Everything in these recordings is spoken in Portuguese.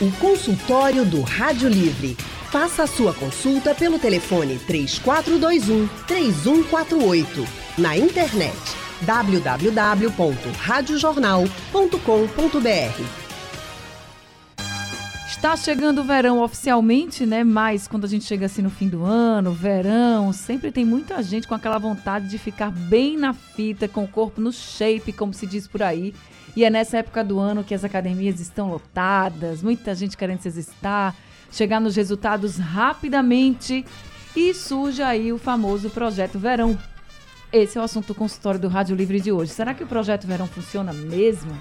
O consultório do Rádio Livre. Faça a sua consulta pelo telefone 3421 3148. Na internet www.radiojornal.com.br. Está chegando o verão oficialmente, né? Mas quando a gente chega assim no fim do ano, verão, sempre tem muita gente com aquela vontade de ficar bem na fita, com o corpo no shape, como se diz por aí. E é nessa época do ano que as academias estão lotadas, muita gente querendo se exercitar, chegar nos resultados rapidamente. E surge aí o famoso Projeto Verão. Esse é o assunto do consultório do Rádio Livre de hoje. Será que o Projeto Verão funciona mesmo?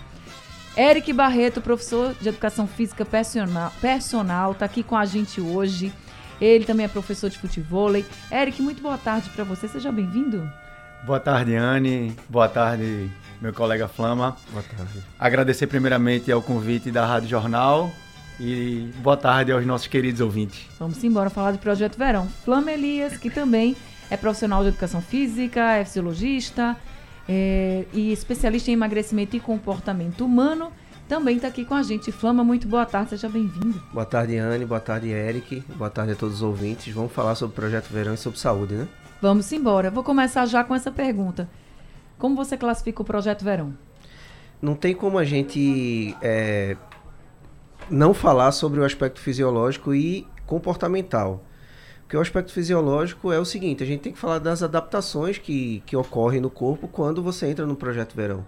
Eric Barreto, professor de Educação Física Personal, está aqui com a gente hoje. Ele também é professor de futebol. Eric, muito boa tarde para você. Seja bem-vindo. Boa tarde, Anne. Boa tarde, meu colega Flama. Boa tarde. Agradecer primeiramente ao convite da Rádio Jornal e boa tarde aos nossos queridos ouvintes. Vamos embora falar do Projeto Verão. Flama Elias, que também é profissional de educação física, é fisiologista é, e especialista em emagrecimento e comportamento humano. Também está aqui com a gente. Flama, muito boa tarde, seja bem-vindo. Boa tarde, Anne. Boa tarde, Eric. Boa tarde a todos os ouvintes. Vamos falar sobre o Projeto Verão e sobre saúde, né? Vamos embora. Vou começar já com essa pergunta. Como você classifica o Projeto Verão? Não tem como a gente é, não falar sobre o aspecto fisiológico e comportamental. Porque o aspecto fisiológico é o seguinte, a gente tem que falar das adaptações que, que ocorrem no corpo quando você entra no Projeto Verão.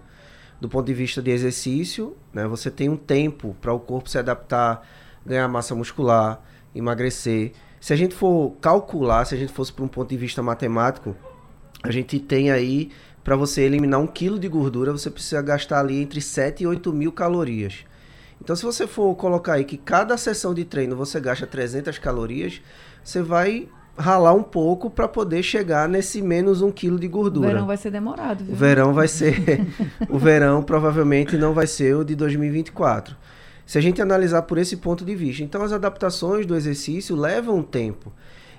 Do ponto de vista de exercício, né, você tem um tempo para o corpo se adaptar, ganhar massa muscular, emagrecer. Se a gente for calcular, se a gente fosse para um ponto de vista matemático, a gente tem aí para você eliminar um quilo de gordura, você precisa gastar ali entre 7 e 8 mil calorias. Então, se você for colocar aí que cada sessão de treino você gasta 300 calorias, você vai ralar um pouco para poder chegar nesse menos um quilo de gordura. O verão vai ser demorado. Viu? O verão vai ser. o verão provavelmente não vai ser o de 2024. Se a gente analisar por esse ponto de vista. Então, as adaptações do exercício levam tempo.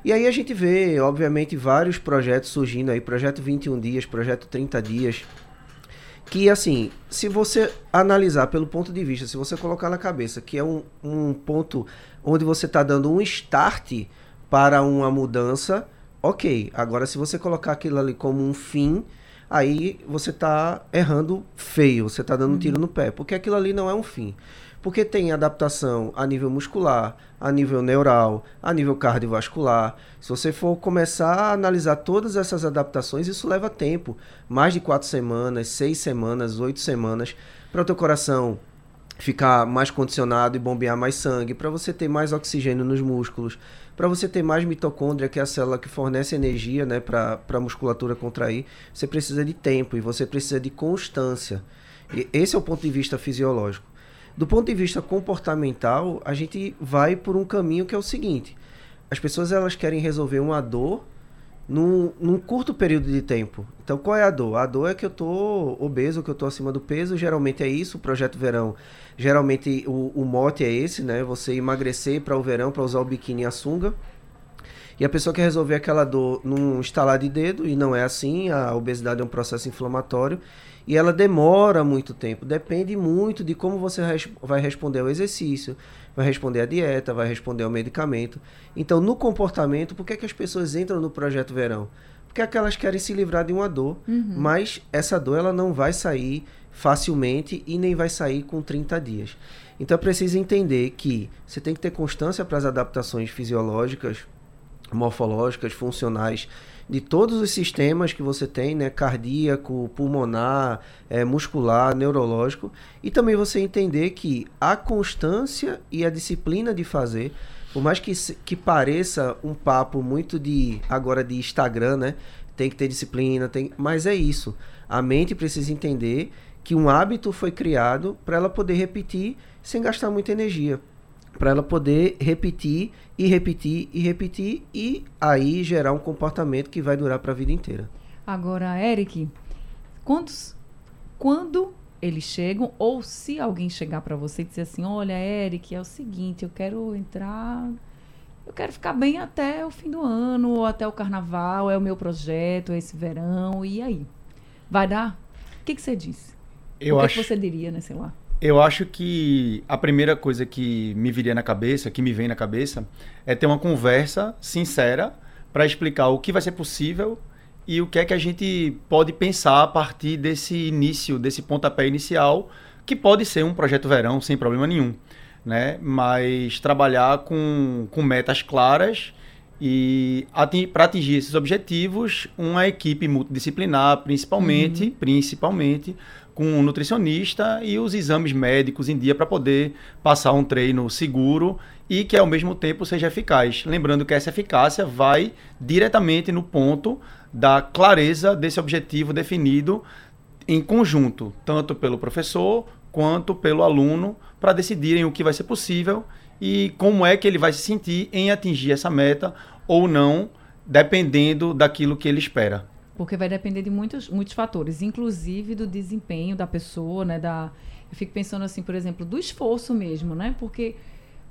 E aí a gente vê, obviamente, vários projetos surgindo aí, projeto 21 dias, projeto 30 dias, que assim, se você analisar pelo ponto de vista, se você colocar na cabeça que é um, um ponto onde você está dando um start para uma mudança, ok. Agora, se você colocar aquilo ali como um fim, aí você está errando feio, você está dando um tiro no pé, porque aquilo ali não é um fim. Porque tem adaptação a nível muscular, a nível neural, a nível cardiovascular. Se você for começar a analisar todas essas adaptações, isso leva tempo. Mais de quatro semanas, seis semanas, oito semanas, para o teu coração ficar mais condicionado e bombear mais sangue, para você ter mais oxigênio nos músculos, para você ter mais mitocôndria, que é a célula que fornece energia né, para a musculatura contrair, você precisa de tempo e você precisa de constância. E esse é o ponto de vista fisiológico. Do ponto de vista comportamental, a gente vai por um caminho que é o seguinte: as pessoas elas querem resolver uma dor num, num, curto período de tempo. Então, qual é a dor? A dor é que eu tô obeso, que eu tô acima do peso. Geralmente é isso. O projeto verão, geralmente o, o mote é esse, né? Você emagrecer para o verão, para usar o biquíni e a sunga. E a pessoa quer resolver aquela dor num estalar de dedo, e não é assim. A obesidade é um processo inflamatório e ela demora muito tempo. Depende muito de como você vai responder ao exercício, vai responder à dieta, vai responder ao medicamento. Então, no comportamento, por que, é que as pessoas entram no projeto verão? Porque é que elas querem se livrar de uma dor, uhum. mas essa dor ela não vai sair facilmente e nem vai sair com 30 dias. Então é preciso entender que você tem que ter constância para as adaptações fisiológicas, morfológicas, funcionais de todos os sistemas que você tem, né? Cardíaco, pulmonar, é, muscular, neurológico. E também você entender que a constância e a disciplina de fazer, por mais que, que pareça um papo muito de agora de Instagram, né? Tem que ter disciplina, tem, mas é isso. A mente precisa entender que um hábito foi criado para ela poder repetir sem gastar muita energia para ela poder repetir e repetir e repetir e aí gerar um comportamento que vai durar para a vida inteira. Agora, Eric, quantos, quando eles chegam ou se alguém chegar para você e dizer assim, olha, Eric, é o seguinte, eu quero entrar, eu quero ficar bem até o fim do ano ou até o carnaval, é o meu projeto, é esse verão e aí, vai dar? O que, que você disse? Eu o que, acho... que você diria, né, sei lá? Eu acho que a primeira coisa que me viria na cabeça, que me vem na cabeça, é ter uma conversa sincera para explicar o que vai ser possível e o que é que a gente pode pensar a partir desse início, desse pontapé inicial, que pode ser um projeto verão sem problema nenhum, né? Mas trabalhar com, com metas claras e para atingir esses objetivos, uma equipe multidisciplinar, principalmente, uhum. principalmente com um nutricionista e os exames médicos em dia para poder passar um treino seguro e que ao mesmo tempo seja eficaz. Lembrando que essa eficácia vai diretamente no ponto da clareza desse objetivo definido em conjunto, tanto pelo professor quanto pelo aluno, para decidirem o que vai ser possível e como é que ele vai se sentir em atingir essa meta ou não, dependendo daquilo que ele espera. Porque vai depender de muitos, muitos fatores, inclusive do desempenho da pessoa, né? Da, eu fico pensando assim, por exemplo, do esforço mesmo, né? Porque,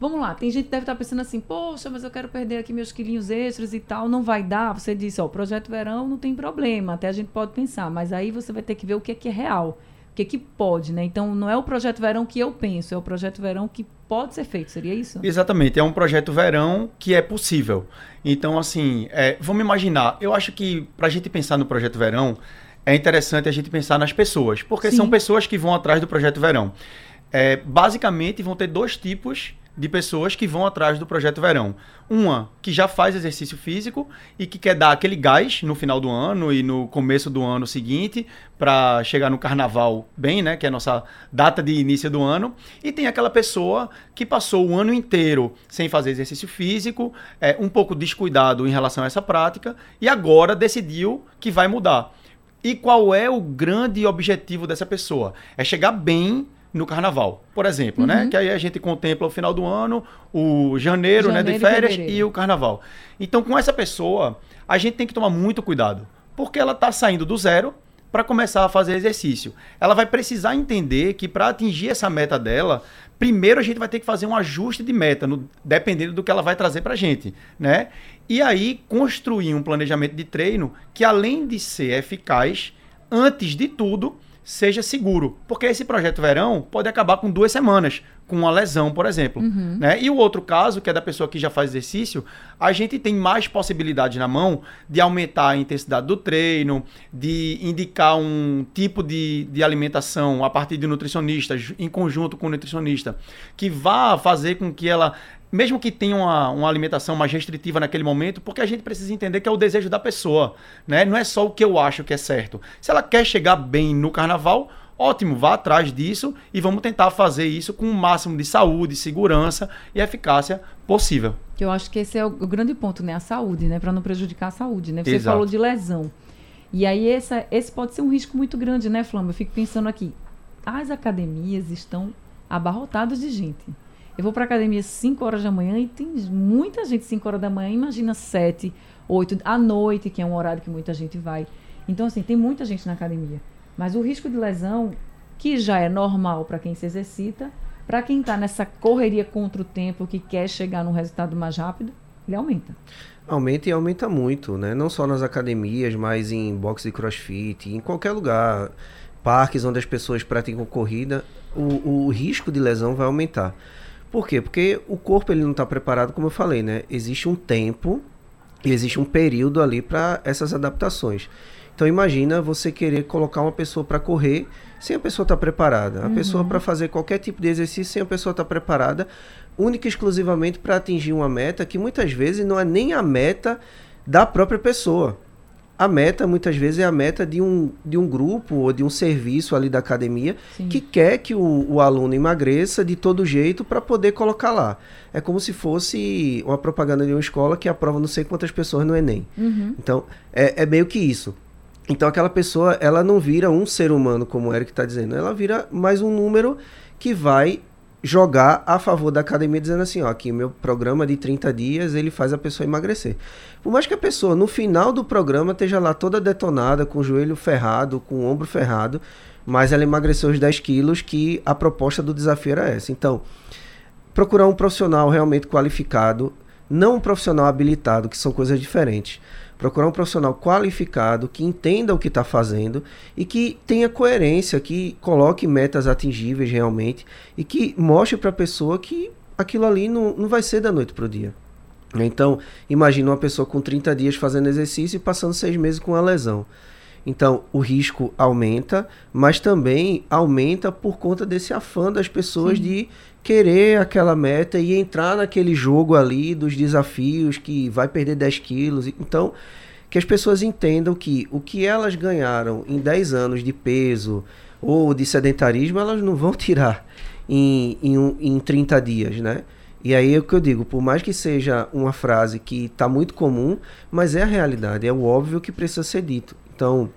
vamos lá, tem gente que deve estar pensando assim, poxa, mas eu quero perder aqui meus quilinhos extras e tal, não vai dar. Você disse, ó, projeto verão não tem problema, até a gente pode pensar, mas aí você vai ter que ver o que é, que é real que, que pode, né? Então não é o projeto verão que eu penso, é o projeto verão que pode ser feito, seria isso? Exatamente, é um projeto verão que é possível. Então, assim, é, vamos imaginar, eu acho que para a gente pensar no projeto verão, é interessante a gente pensar nas pessoas, porque Sim. são pessoas que vão atrás do projeto verão. É, basicamente, vão ter dois tipos de pessoas que vão atrás do projeto verão. Uma que já faz exercício físico e que quer dar aquele gás no final do ano e no começo do ano seguinte para chegar no carnaval bem, né, que é a nossa data de início do ano. E tem aquela pessoa que passou o ano inteiro sem fazer exercício físico, é um pouco descuidado em relação a essa prática e agora decidiu que vai mudar. E qual é o grande objetivo dessa pessoa? É chegar bem no carnaval, por exemplo, né? uhum. né? Que aí a gente contempla o final do ano, o janeiro, janeiro né, de férias e, e o carnaval. Então, com essa pessoa, a gente tem que tomar muito cuidado, porque ela está saindo do zero para começar a fazer exercício. Ela vai precisar entender que para atingir essa meta dela, primeiro a gente vai ter que fazer um ajuste de meta, no, dependendo do que ela vai trazer para a gente, né? E aí construir um planejamento de treino que além de ser eficaz, antes de tudo, seja seguro. Porque esse projeto verão pode acabar com duas semanas, com uma lesão, por exemplo. Uhum. Né? E o outro caso, que é da pessoa que já faz exercício, a gente tem mais possibilidade na mão de aumentar a intensidade do treino, de indicar um tipo de, de alimentação a partir de nutricionista, em conjunto com o nutricionista, que vá fazer com que ela mesmo que tenha uma, uma alimentação mais restritiva naquele momento, porque a gente precisa entender que é o desejo da pessoa, né? Não é só o que eu acho que é certo. Se ela quer chegar bem no carnaval, ótimo, vá atrás disso e vamos tentar fazer isso com o máximo de saúde, segurança e eficácia possível. Que eu acho que esse é o, o grande ponto, né? A saúde, né? Para não prejudicar a saúde, né? Você Exato. falou de lesão. E aí essa, esse pode ser um risco muito grande, né, Flama? Eu fico pensando aqui. As academias estão abarrotadas de gente. Eu vou para academia 5 horas da manhã e tem muita gente 5 horas da manhã, imagina 7, 8 à noite, que é um horário que muita gente vai. Então, assim, tem muita gente na academia. Mas o risco de lesão, que já é normal para quem se exercita, para quem está nessa correria contra o tempo, que quer chegar num resultado mais rápido, ele aumenta. Aumenta e aumenta muito, né? Não só nas academias, mas em boxe de crossfit, em qualquer lugar, parques onde as pessoas praticam corrida, o, o risco de lesão vai aumentar. Por quê? Porque o corpo ele não está preparado, como eu falei, né? Existe um tempo e existe um período ali para essas adaptações. Então imagina você querer colocar uma pessoa para correr sem a pessoa estar tá preparada. A uhum. pessoa para fazer qualquer tipo de exercício sem a pessoa estar tá preparada, única e exclusivamente para atingir uma meta que muitas vezes não é nem a meta da própria pessoa a meta muitas vezes é a meta de um, de um grupo ou de um serviço ali da academia Sim. que quer que o, o aluno emagreça de todo jeito para poder colocar lá. É como se fosse uma propaganda de uma escola que aprova não sei quantas pessoas no Enem. Uhum. Então, é, é meio que isso. Então, aquela pessoa, ela não vira um ser humano, como o Eric está dizendo, ela vira mais um número que vai jogar a favor da academia dizendo assim, ó, aqui meu programa de 30 dias, ele faz a pessoa emagrecer. Por mais que a pessoa no final do programa esteja lá toda detonada, com o joelho ferrado, com o ombro ferrado, mas ela emagreceu os 10 quilos que a proposta do desafio era essa. Então, procurar um profissional realmente qualificado, não um profissional habilitado, que são coisas diferentes. Procurar um profissional qualificado, que entenda o que está fazendo e que tenha coerência, que coloque metas atingíveis realmente e que mostre para a pessoa que aquilo ali não, não vai ser da noite para o dia. Então, imagine uma pessoa com 30 dias fazendo exercício e passando seis meses com uma lesão. Então, o risco aumenta, mas também aumenta por conta desse afã das pessoas Sim. de querer aquela meta e entrar naquele jogo ali dos desafios que vai perder 10 quilos. Então, que as pessoas entendam que o que elas ganharam em 10 anos de peso ou de sedentarismo, elas não vão tirar em, em, em 30 dias, né? E aí é o que eu digo, por mais que seja uma frase que está muito comum, mas é a realidade, é o óbvio que precisa ser dito. Então,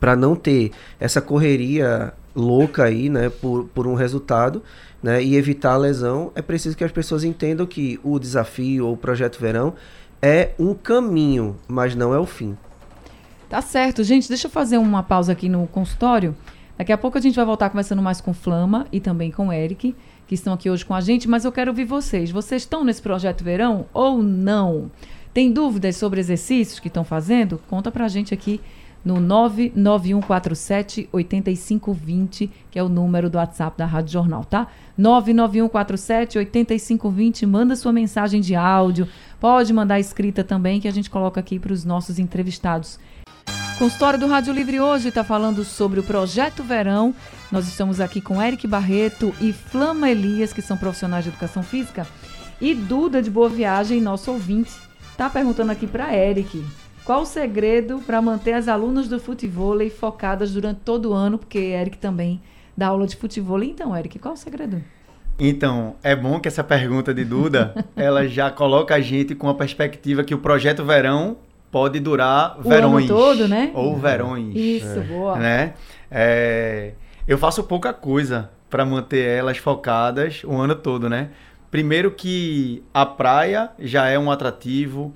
para não ter essa correria louca aí, né, por, por um resultado, né, e evitar a lesão, é preciso que as pessoas entendam que o desafio ou o projeto verão é um caminho, mas não é o fim. Tá certo, gente. Deixa eu fazer uma pausa aqui no consultório. Daqui a pouco a gente vai voltar conversando mais com Flama e também com Eric, que estão aqui hoje com a gente, mas eu quero ouvir vocês. Vocês estão nesse projeto verão ou não? Tem dúvidas sobre exercícios que estão fazendo? Conta pra gente aqui no 99147 8520, que é o número do WhatsApp da Rádio Jornal, tá? 99147 8520, manda sua mensagem de áudio, pode mandar escrita também, que a gente coloca aqui para os nossos entrevistados. Consultório do Rádio Livre hoje está falando sobre o Projeto Verão. Nós estamos aqui com Eric Barreto e Flama Elias, que são profissionais de educação física. E Duda de Boa Viagem, nosso ouvinte, está perguntando aqui para Eric. Qual o segredo para manter as alunas do futebol focadas durante todo o ano? Porque Eric também dá aula de futebol. Então, Eric, qual o segredo? Então, é bom que essa pergunta de Duda, ela já coloca a gente com a perspectiva que o projeto verão pode durar o verões. Ano todo, né? Ou verões. Isso, é. boa. Né? É, eu faço pouca coisa para manter elas focadas o ano todo, né? Primeiro que a praia já é um atrativo,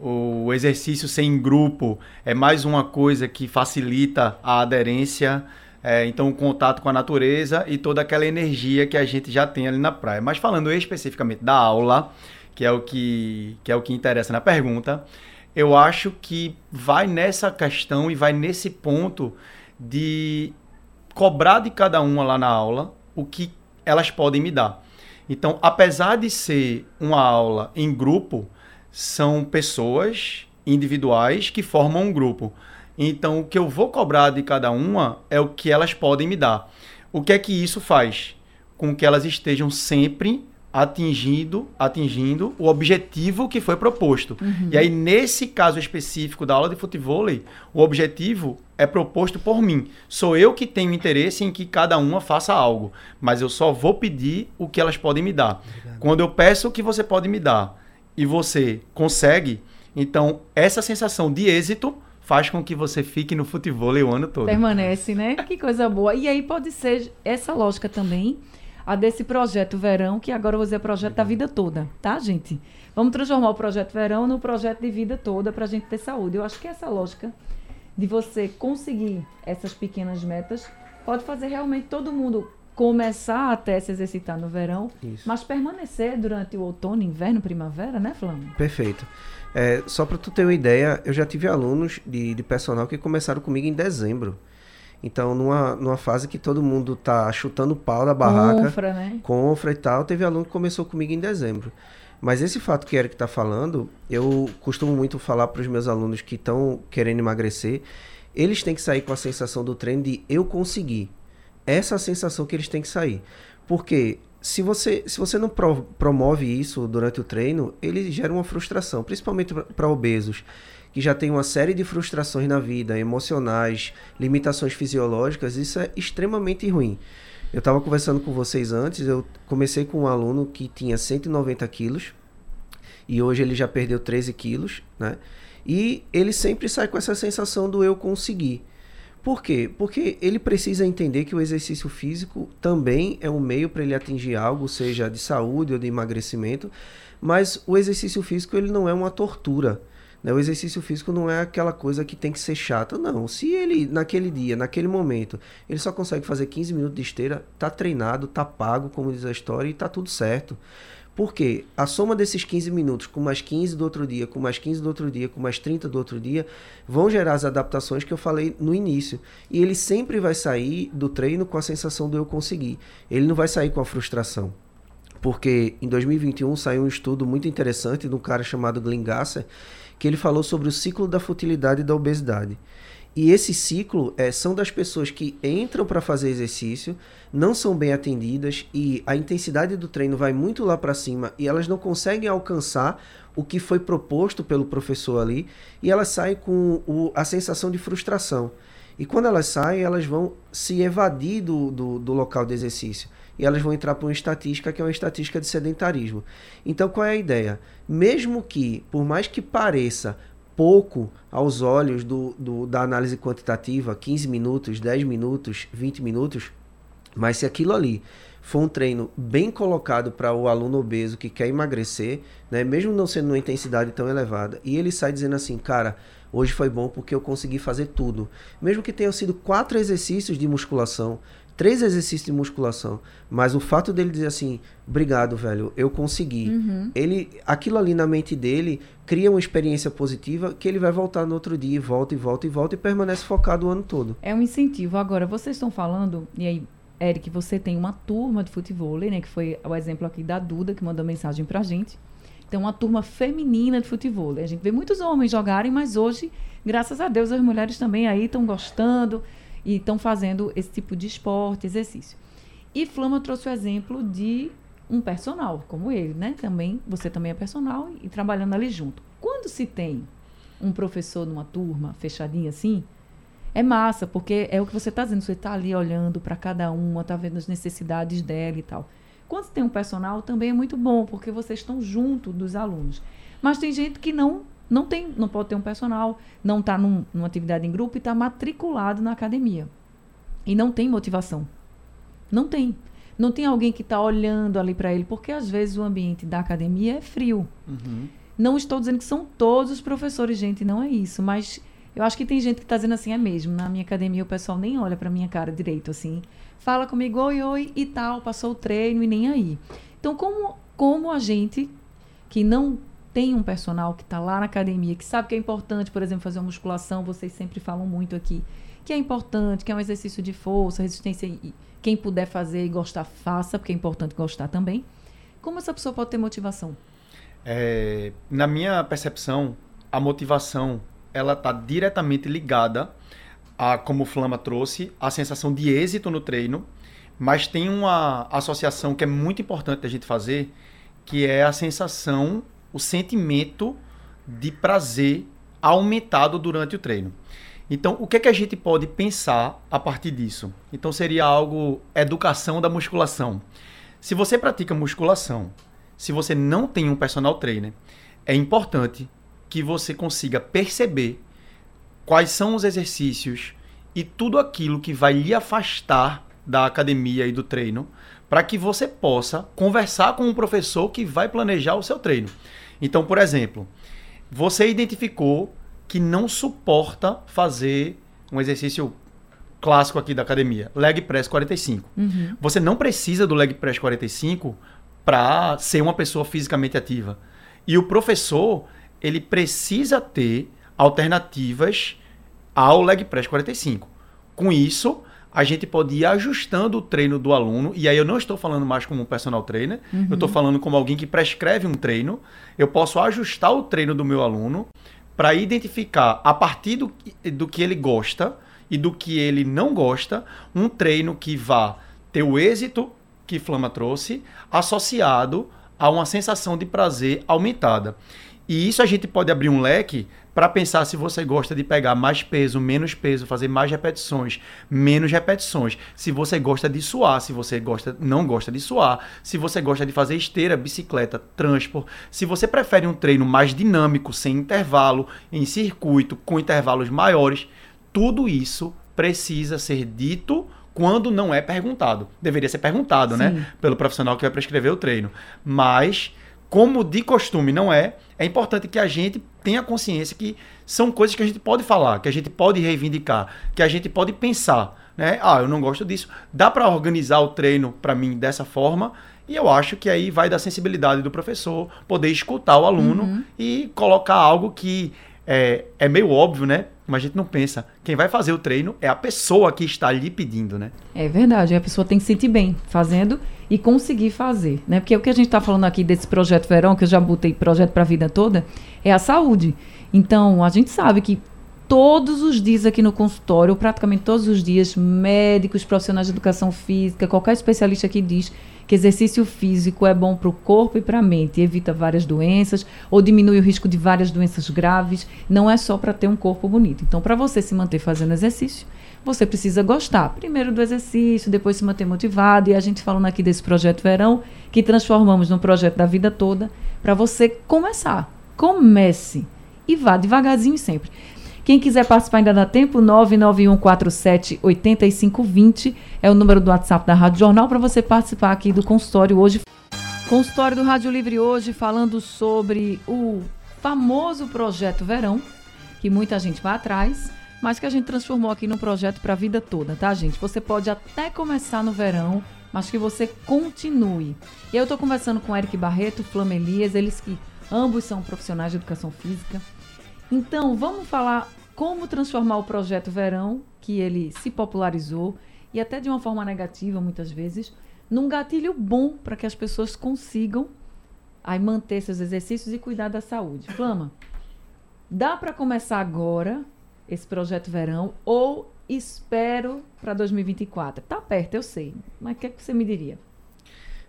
o exercício sem grupo é mais uma coisa que facilita a aderência, é, então o contato com a natureza e toda aquela energia que a gente já tem ali na praia. Mas falando especificamente da aula, que é o que, que, é o que interessa na pergunta, eu acho que vai nessa questão e vai nesse ponto de cobrar de cada uma lá na aula o que elas podem me dar. Então, apesar de ser uma aula em grupo, são pessoas individuais que formam um grupo. Então, o que eu vou cobrar de cada uma é o que elas podem me dar. O que é que isso faz? Com que elas estejam sempre atingindo, atingindo o objetivo que foi proposto. Uhum. E aí, nesse caso específico da aula de futebol, o objetivo é proposto por mim. Sou eu que tenho interesse em que cada uma faça algo, mas eu só vou pedir o que elas podem me dar. Obrigado. Quando eu peço o que você pode me dar e você consegue, então essa sensação de êxito faz com que você fique no futebol o ano todo. Permanece, né? Que coisa boa. E aí pode ser essa lógica também, a desse projeto verão, que agora eu vou dizer projeto da vida toda, tá, gente? Vamos transformar o projeto verão no projeto de vida toda para a gente ter saúde. Eu acho que essa lógica de você conseguir essas pequenas metas pode fazer realmente todo mundo começar até se exercitar no verão, Isso. mas permanecer durante o outono, inverno, primavera, né, Flamengo? Perfeito. É, só para tu ter uma ideia, eu já tive alunos de, de personal que começaram comigo em dezembro. Então, numa, numa fase que todo mundo tá chutando pau da barraca, confra, né? confra e tal, teve aluno que começou comigo em dezembro. Mas esse fato que Eric está falando, eu costumo muito falar para os meus alunos que estão querendo emagrecer, eles têm que sair com a sensação do treino de eu consegui essa sensação que eles têm que sair. Porque se você, se você não pro, promove isso durante o treino, ele gera uma frustração, principalmente para obesos, que já tem uma série de frustrações na vida, emocionais, limitações fisiológicas, isso é extremamente ruim. Eu estava conversando com vocês antes, eu comecei com um aluno que tinha 190 quilos, e hoje ele já perdeu 13 quilos, né? E ele sempre sai com essa sensação do eu conseguir. Por quê? Porque ele precisa entender que o exercício físico também é um meio para ele atingir algo, seja de saúde ou de emagrecimento, mas o exercício físico ele não é uma tortura. Né? O exercício físico não é aquela coisa que tem que ser chata, não. Se ele, naquele dia, naquele momento, ele só consegue fazer 15 minutos de esteira, tá treinado, tá pago, como diz a história, e tá tudo certo. Porque a soma desses 15 minutos, com mais 15 do outro dia, com mais 15 do outro dia, com mais 30 do outro dia, vão gerar as adaptações que eu falei no início. E ele sempre vai sair do treino com a sensação de eu conseguir. Ele não vai sair com a frustração. Porque em 2021 saiu um estudo muito interessante de um cara chamado Glenn Gasser, que ele falou sobre o ciclo da futilidade e da obesidade. E esse ciclo é, são das pessoas que entram para fazer exercício, não são bem atendidas e a intensidade do treino vai muito lá para cima e elas não conseguem alcançar o que foi proposto pelo professor ali e elas saem com o, a sensação de frustração. E quando elas saem, elas vão se evadir do, do, do local de exercício e elas vão entrar para uma estatística que é uma estatística de sedentarismo. Então, qual é a ideia? Mesmo que, por mais que pareça pouco aos olhos do, do, da análise quantitativa, 15 minutos, 10 minutos, 20 minutos, mas se aquilo ali for um treino bem colocado para o aluno obeso que quer emagrecer, né, mesmo não sendo uma intensidade tão elevada, e ele sai dizendo assim, cara, hoje foi bom porque eu consegui fazer tudo. Mesmo que tenham sido quatro exercícios de musculação, três exercícios de musculação, mas o fato dele dizer assim, obrigado, velho, eu consegui. Uhum. Ele, aquilo ali na mente dele cria uma experiência positiva que ele vai voltar no outro dia, e volta e volta e volta e permanece focado o ano todo. É um incentivo. Agora, vocês estão falando, e aí, Eric, você tem uma turma de futebol, né, que foi o exemplo aqui da Duda, que mandou mensagem pra gente. Tem uma turma feminina de futebol. A gente vê muitos homens jogarem, mas hoje, graças a Deus, as mulheres também aí estão gostando e estão fazendo esse tipo de esporte, exercício. E Flama trouxe o exemplo de um personal, como ele, né? Também, você também é personal e trabalhando ali junto. Quando se tem um professor numa turma fechadinha assim, é massa, porque é o que você está dizendo, você está ali olhando para cada uma, está vendo as necessidades dela e tal. Quando tem um personal, também é muito bom, porque vocês estão junto dos alunos. Mas tem gente que não não tem, não pode ter um personal, não está num, numa atividade em grupo e está matriculado na academia. E não tem motivação. Não tem. Não tem alguém que está olhando ali para ele, porque às vezes o ambiente da academia é frio. Uhum. Não estou dizendo que são todos os professores, gente, não é isso. Mas eu acho que tem gente que está dizendo assim, é mesmo. Na minha academia o pessoal nem olha para minha cara direito, assim. Fala comigo, oi, oi, e tal, passou o treino e nem aí. Então, como, como a gente que não tem um personal que está lá na academia, que sabe que é importante, por exemplo, fazer uma musculação, vocês sempre falam muito aqui, que é importante, que é um exercício de força, resistência, e quem puder fazer e gostar, faça, porque é importante gostar também. Como essa pessoa pode ter motivação? É, na minha percepção, a motivação ela está diretamente ligada a, como o Flama trouxe, a sensação de êxito no treino, mas tem uma associação que é muito importante a gente fazer, que é a sensação o sentimento de prazer aumentado durante o treino. Então, o que, é que a gente pode pensar a partir disso? Então, seria algo educação da musculação. Se você pratica musculação, se você não tem um personal trainer, é importante que você consiga perceber quais são os exercícios e tudo aquilo que vai lhe afastar da academia e do treino, para que você possa conversar com um professor que vai planejar o seu treino. Então, por exemplo, você identificou que não suporta fazer um exercício clássico aqui da academia, leg press 45. Uhum. Você não precisa do leg press 45 para ser uma pessoa fisicamente ativa. E o professor, ele precisa ter alternativas ao leg press 45. Com isso, a gente pode ir ajustando o treino do aluno, e aí eu não estou falando mais como um personal trainer, uhum. eu estou falando como alguém que prescreve um treino. Eu posso ajustar o treino do meu aluno para identificar, a partir do, do que ele gosta e do que ele não gosta, um treino que vá ter o êxito que Flama trouxe, associado a uma sensação de prazer aumentada. E isso a gente pode abrir um leque para pensar se você gosta de pegar mais peso, menos peso, fazer mais repetições, menos repetições. Se você gosta de suar, se você gosta, não gosta de suar, se você gosta de fazer esteira, bicicleta, transport, se você prefere um treino mais dinâmico, sem intervalo, em circuito, com intervalos maiores, tudo isso precisa ser dito quando não é perguntado. Deveria ser perguntado, né, Sim. né, pelo profissional que vai prescrever o treino. Mas como de costume não é, é importante que a gente tenha consciência que são coisas que a gente pode falar, que a gente pode reivindicar, que a gente pode pensar, né? Ah, eu não gosto disso. Dá para organizar o treino para mim dessa forma E eu acho que aí vai da sensibilidade do professor poder escutar o aluno uhum. e colocar algo que é, é meio óbvio, né? Mas a gente não pensa. Quem vai fazer o treino é a pessoa que está lhe pedindo, né? É verdade. A pessoa tem que se sentir bem fazendo e conseguir fazer, né? Porque o que a gente está falando aqui desse projeto verão, que eu já botei projeto para a vida toda, é a saúde. Então, a gente sabe que todos os dias aqui no consultório, praticamente todos os dias, médicos, profissionais de educação física, qualquer especialista que diz que exercício físico é bom para o corpo e para a mente, evita várias doenças ou diminui o risco de várias doenças graves. Não é só para ter um corpo bonito. Então, para você se manter fazendo exercício, você precisa gostar primeiro do exercício, depois se manter motivado. E a gente falando aqui desse projeto verão, que transformamos num projeto da vida toda, para você começar. Comece e vá devagarzinho sempre. Quem quiser participar ainda dá tempo, 991478520 é o número do WhatsApp da Rádio Jornal para você participar aqui do consultório hoje. Consultório do Rádio Livre hoje falando sobre o famoso projeto Verão, que muita gente vai atrás, mas que a gente transformou aqui num projeto para a vida toda, tá, gente? Você pode até começar no verão, mas que você continue. E eu estou conversando com Eric Barreto, Flamelias, eles que ambos são profissionais de educação física. Então, vamos falar como transformar o projeto Verão, que ele se popularizou, e até de uma forma negativa muitas vezes, num gatilho bom para que as pessoas consigam aí manter seus exercícios e cuidar da saúde. Flama, dá para começar agora esse projeto Verão ou espero para 2024? Tá perto, eu sei, mas o que, é que você me diria?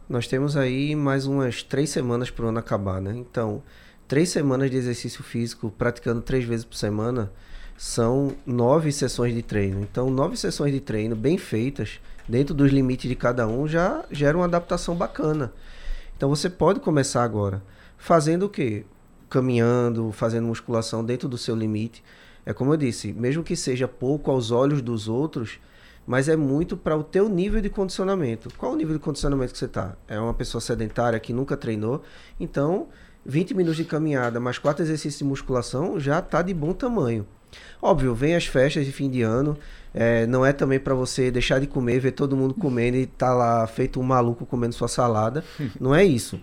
Nós temos aí mais umas três semanas para o ano acabar, né? Então, três semanas de exercício físico, praticando três vezes por semana, são nove sessões de treino. Então, nove sessões de treino bem feitas, dentro dos limites de cada um, já gera uma adaptação bacana. Então, você pode começar agora fazendo o quê? Caminhando, fazendo musculação dentro do seu limite. É como eu disse, mesmo que seja pouco aos olhos dos outros, mas é muito para o teu nível de condicionamento. Qual o nível de condicionamento que você está? É uma pessoa sedentária que nunca treinou, então 20 minutos de caminhada mais quatro exercícios de musculação já está de bom tamanho. Óbvio, vem as festas de fim de ano. É, não é também para você deixar de comer, ver todo mundo comendo e tá lá feito um maluco comendo sua salada. Não é isso.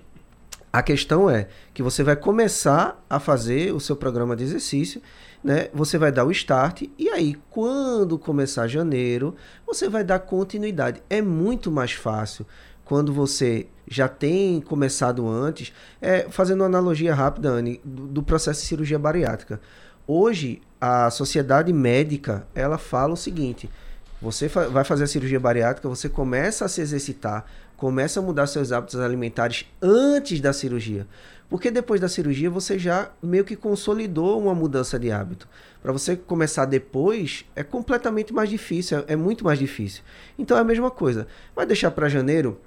A questão é que você vai começar a fazer o seu programa de exercício, né? Você vai dar o start e aí quando começar janeiro, você vai dar continuidade. É muito mais fácil quando você já tem começado antes, é, fazendo uma analogia rápida, Anne, do, do processo de cirurgia bariátrica. Hoje, a sociedade médica, ela fala o seguinte, você fa vai fazer a cirurgia bariátrica, você começa a se exercitar, começa a mudar seus hábitos alimentares antes da cirurgia. Porque depois da cirurgia você já meio que consolidou uma mudança de hábito. Para você começar depois é completamente mais difícil, é, é muito mais difícil. Então é a mesma coisa. Vai deixar para janeiro?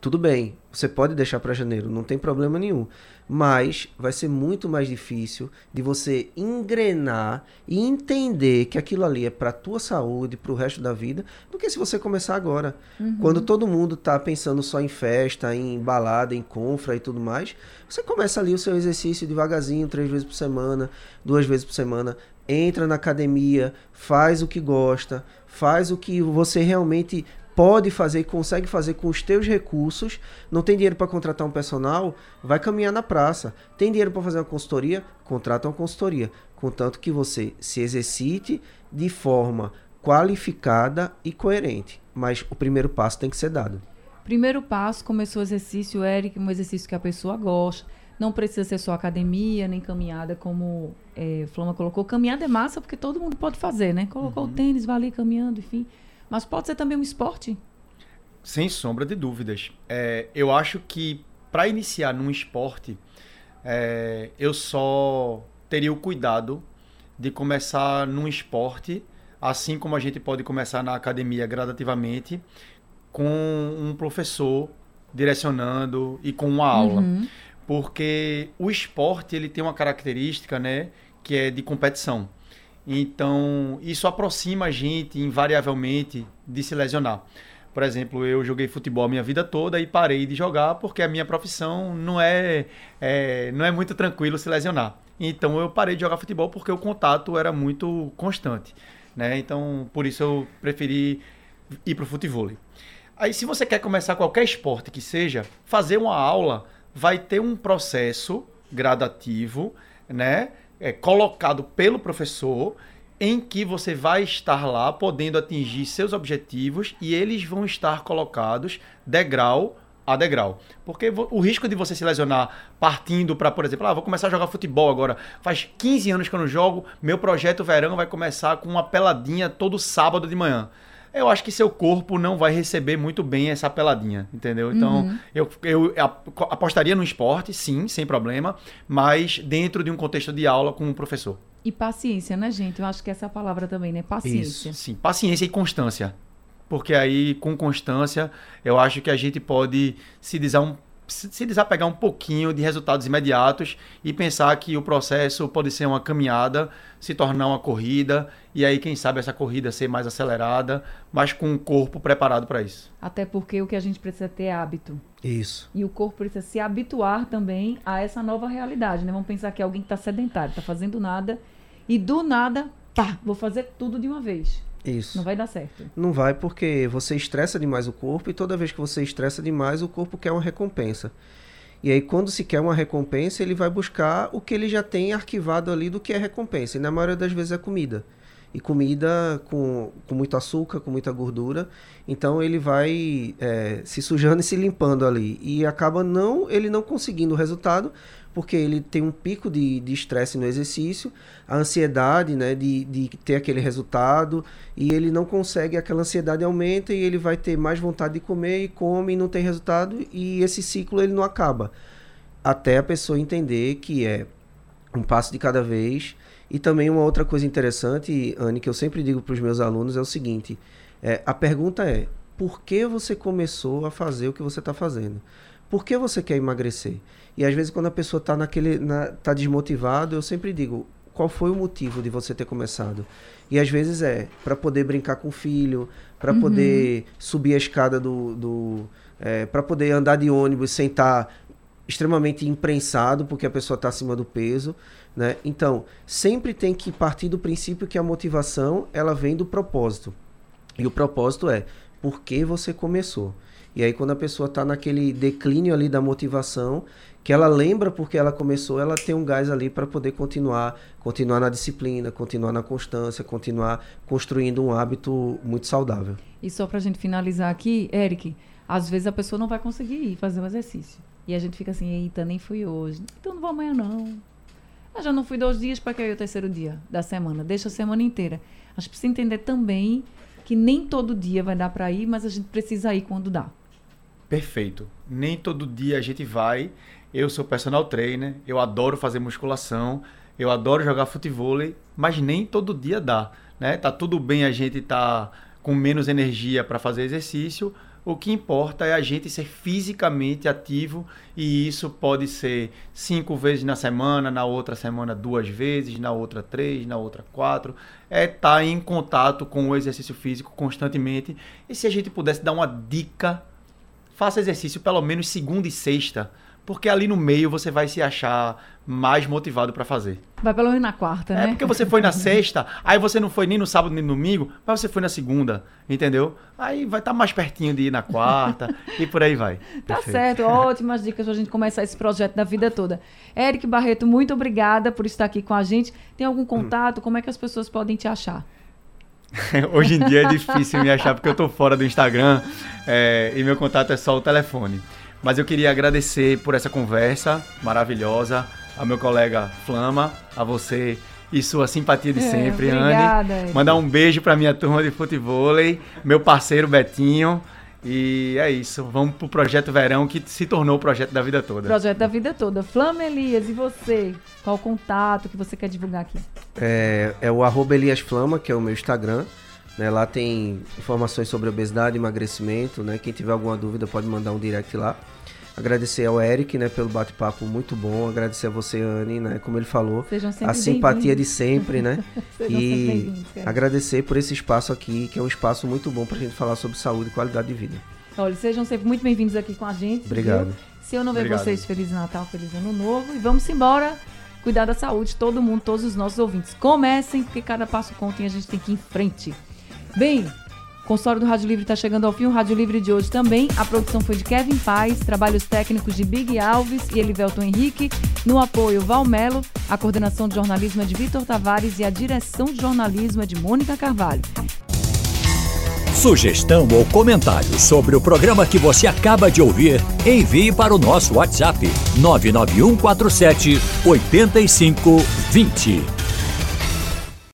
Tudo bem, você pode deixar para janeiro, não tem problema nenhum. Mas vai ser muito mais difícil de você engrenar e entender que aquilo ali é para tua saúde, para o resto da vida, do que se você começar agora. Uhum. Quando todo mundo está pensando só em festa, em balada, em confra e tudo mais, você começa ali o seu exercício devagarzinho, três vezes por semana, duas vezes por semana, entra na academia, faz o que gosta, faz o que você realmente pode fazer e consegue fazer com os teus recursos, não tem dinheiro para contratar um personal, vai caminhar na praça. Tem dinheiro para fazer uma consultoria, contrata uma consultoria, contanto que você se exercite de forma qualificada e coerente. Mas o primeiro passo tem que ser dado. Primeiro passo, começou o exercício, Eric, um exercício que a pessoa gosta. Não precisa ser só academia, nem caminhada, como é, Flama colocou. Caminhada é massa porque todo mundo pode fazer, né? Colocou uhum. o tênis, vai ali caminhando, enfim. Mas pode ser também um esporte? Sem sombra de dúvidas. É, eu acho que para iniciar num esporte, é, eu só teria o cuidado de começar num esporte, assim como a gente pode começar na academia gradativamente, com um professor direcionando e com uma aula. Uhum. Porque o esporte ele tem uma característica, né, que é de competição. Então, isso aproxima a gente, invariavelmente, de se lesionar. Por exemplo, eu joguei futebol a minha vida toda e parei de jogar porque a minha profissão não é, é, não é muito tranquilo se lesionar. Então, eu parei de jogar futebol porque o contato era muito constante. Né? Então, por isso eu preferi ir para o futebol. Aí, se você quer começar qualquer esporte que seja, fazer uma aula vai ter um processo gradativo, né? É, colocado pelo professor, em que você vai estar lá podendo atingir seus objetivos e eles vão estar colocados degrau a degrau. Porque o risco de você se lesionar partindo para, por exemplo, ah, vou começar a jogar futebol agora. Faz 15 anos que eu não jogo, meu projeto verão vai começar com uma peladinha todo sábado de manhã eu acho que seu corpo não vai receber muito bem essa peladinha, entendeu? Então, uhum. eu, eu apostaria no esporte, sim, sem problema, mas dentro de um contexto de aula com um professor. E paciência, né, gente? Eu acho que essa é a palavra também, né? Paciência. Isso, sim, paciência e constância. Porque aí, com constância, eu acho que a gente pode se desar um se desapegar um pouquinho de resultados imediatos e pensar que o processo pode ser uma caminhada, se tornar uma corrida, e aí, quem sabe, essa corrida ser mais acelerada, mas com o corpo preparado para isso. Até porque o que a gente precisa ter é hábito. Isso. E o corpo precisa se habituar também a essa nova realidade, né? Vamos pensar que é alguém que está sedentário, está fazendo nada, e do nada, pá, vou fazer tudo de uma vez. Isso. Não vai dar certo. Não vai porque você estressa demais o corpo e toda vez que você estressa demais, o corpo quer uma recompensa. E aí, quando se quer uma recompensa, ele vai buscar o que ele já tem arquivado ali do que é recompensa. E na maioria das vezes é comida. E comida com, com muito açúcar, com muita gordura. Então ele vai é, se sujando e se limpando ali. E acaba não ele não conseguindo o resultado, porque ele tem um pico de estresse no exercício, a ansiedade né, de, de ter aquele resultado, e ele não consegue, aquela ansiedade aumenta e ele vai ter mais vontade de comer e come e não tem resultado, e esse ciclo ele não acaba. Até a pessoa entender que é um passo de cada vez. E também uma outra coisa interessante, Anne, que eu sempre digo para os meus alunos é o seguinte: é, a pergunta é, por que você começou a fazer o que você está fazendo? Por que você quer emagrecer? E às vezes quando a pessoa está naquele, na, tá desmotivado, eu sempre digo, qual foi o motivo de você ter começado? E às vezes é para poder brincar com o filho, para uhum. poder subir a escada do, do é, para poder andar de ônibus sem estar tá extremamente imprensado porque a pessoa está acima do peso, né? Então sempre tem que partir do princípio que a motivação ela vem do propósito e o propósito é por que você começou. E aí, quando a pessoa está naquele declínio ali da motivação, que ela lembra porque ela começou, ela tem um gás ali para poder continuar, continuar na disciplina, continuar na constância, continuar construindo um hábito muito saudável. E só para a gente finalizar aqui, Eric, às vezes a pessoa não vai conseguir ir fazer um exercício. E a gente fica assim, eita, nem fui hoje. Então não vou amanhã, não. Eu já não fui dois dias, para que ir o terceiro dia da semana? Deixa a semana inteira. A gente precisa entender também que nem todo dia vai dar para ir, mas a gente precisa ir quando dá. Perfeito. Nem todo dia a gente vai. Eu sou personal trainer, eu adoro fazer musculação, eu adoro jogar futebol, mas nem todo dia dá, né? Tá tudo bem a gente tá com menos energia para fazer exercício. O que importa é a gente ser fisicamente ativo e isso pode ser cinco vezes na semana, na outra semana duas vezes, na outra três, na outra quatro. É estar tá em contato com o exercício físico constantemente. E se a gente pudesse dar uma dica faça exercício pelo menos segunda e sexta, porque ali no meio você vai se achar mais motivado para fazer. Vai pelo menos na quarta, é, né? É porque você foi na sexta, aí você não foi nem no sábado nem no domingo, mas você foi na segunda, entendeu? Aí vai estar tá mais pertinho de ir na quarta e por aí vai. Tá Perfeito. certo, ótimas dicas para a gente começar esse projeto da vida toda. Eric Barreto, muito obrigada por estar aqui com a gente. Tem algum contato? Como é que as pessoas podem te achar? Hoje em dia é difícil me achar porque eu estou fora do Instagram é, e meu contato é só o telefone. Mas eu queria agradecer por essa conversa maravilhosa, ao meu colega Flama, a você e sua simpatia de é, sempre, obrigada, Anne. Mandar um beijo para minha turma de futebol, meu parceiro Betinho. E é isso. Vamos pro Projeto Verão, que se tornou o projeto da vida toda. Projeto da vida toda. Flama Elias, e você? Qual o contato que você quer divulgar aqui? É, é o arroba Elias Flama, que é o meu Instagram. Né? Lá tem informações sobre obesidade, emagrecimento. Né? Quem tiver alguma dúvida pode mandar um direct lá. Agradecer ao Eric, né, pelo bate-papo muito bom. Agradecer a você, Anne, né, como ele falou, a simpatia de sempre, né? e agradecer por esse espaço aqui, que é um espaço muito bom para a gente falar sobre saúde e qualidade de vida. Olha, sejam sempre muito bem-vindos aqui com a gente. Obrigado. Viu? Se eu não ver vocês, Feliz Natal, Feliz Ano Novo. E vamos embora cuidar da saúde, todo mundo, todos os nossos ouvintes. Comecem, porque cada passo conta e a gente tem que ir em frente. Bem, consultório do Rádio Livre está chegando ao fim. O Rádio Livre de hoje também. A produção foi de Kevin Paz, trabalhos técnicos de Big Alves e Elivelton Henrique. No apoio, Valmelo. A coordenação de jornalismo é de Vitor Tavares e a direção de jornalismo é de Mônica Carvalho. Sugestão ou comentário sobre o programa que você acaba de ouvir, envie para o nosso WhatsApp 99147 8520.